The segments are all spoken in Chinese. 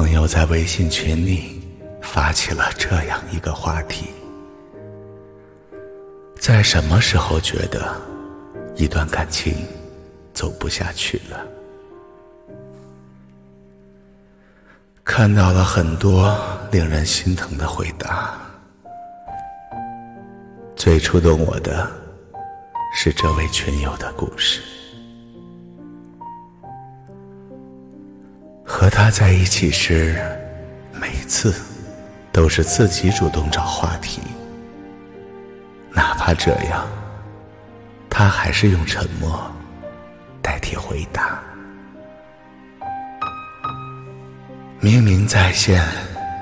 朋友在微信群里发起了这样一个话题：在什么时候觉得一段感情走不下去了？看到了很多令人心疼的回答，最触动我的是这位群友的故事。他在一起时，每次都是自己主动找话题，哪怕这样，他还是用沉默代替回答。明明在线，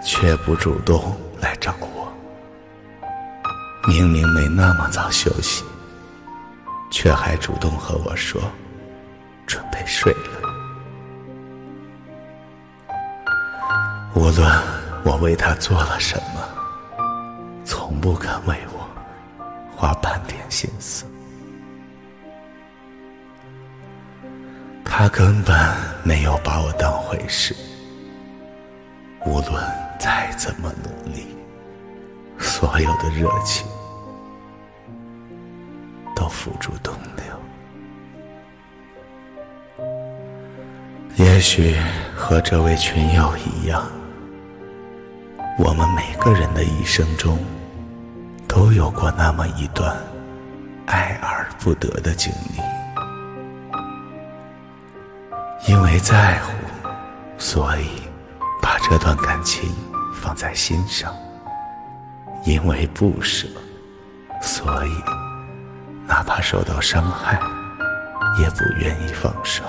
却不主动来找我；明明没那么早休息，却还主动和我说准备睡了。无论我为他做了什么，从不肯为我花半点心思。他根本没有把我当回事。无论再怎么努力，所有的热情都付诸东流。也许和这位群友一样。我们每个人的一生中，都有过那么一段爱而不得的经历。因为在乎，所以把这段感情放在心上；因为不舍，所以哪怕受到伤害，也不愿意放手。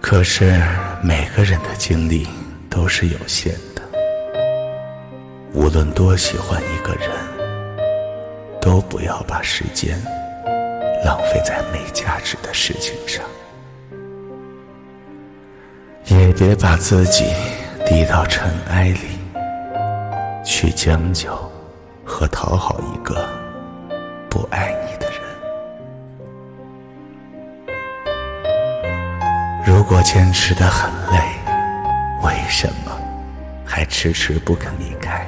可是每个人的精力都是有限的，无论多喜欢一个人，都不要把时间浪费在没价值的事情上，也别把自己低到尘埃里，去将就和讨好一个不爱你的如果坚持的很累，为什么还迟迟不肯离开？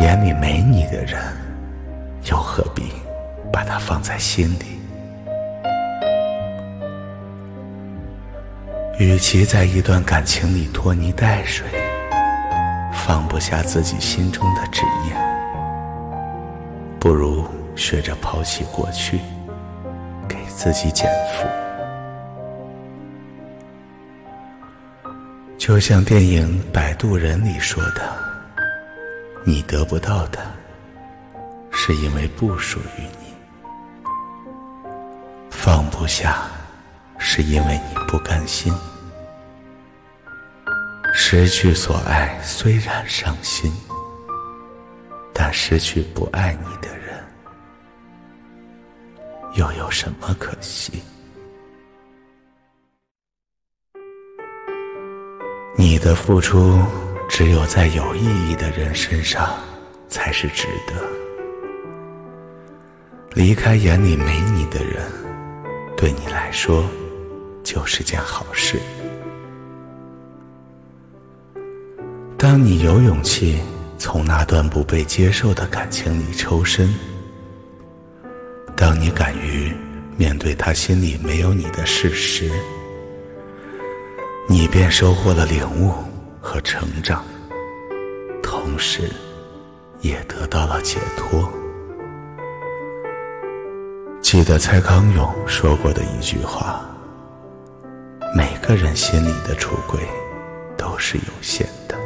眼里没你的人，又何必把他放在心里？与其在一段感情里拖泥带水，放不下自己心中的执念，不如学着抛弃过去，给自己减负。就像电影《摆渡人》里说的：“你得不到的，是因为不属于你；放不下，是因为你不甘心。失去所爱虽然伤心，但失去不爱你的人，又有什么可惜？”你的付出，只有在有意义的人身上才是值得。离开眼里没你的人，对你来说就是件好事。当你有勇气从那段不被接受的感情里抽身，当你敢于面对他心里没有你的事实。你便收获了领悟和成长，同时，也得到了解脱。记得蔡康永说过的一句话：“每个人心里的橱柜都是有限的，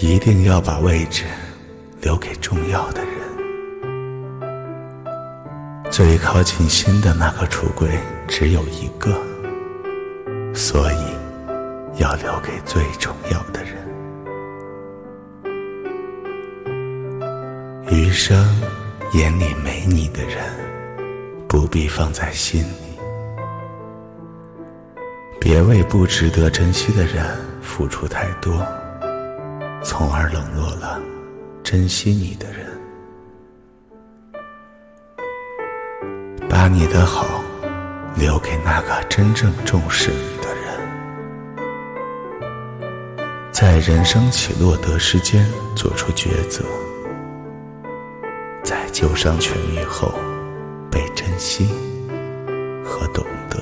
一定要把位置留给重要的人。最靠近心的那个橱柜只有一个。”所以，要留给最重要的人。余生眼里没你的人，不必放在心里。别为不值得珍惜的人付出太多，从而冷落了珍惜你的人。把你的好留给那个真正重视你在人生起落得失间做出抉择在旧伤痊愈后被珍惜和懂得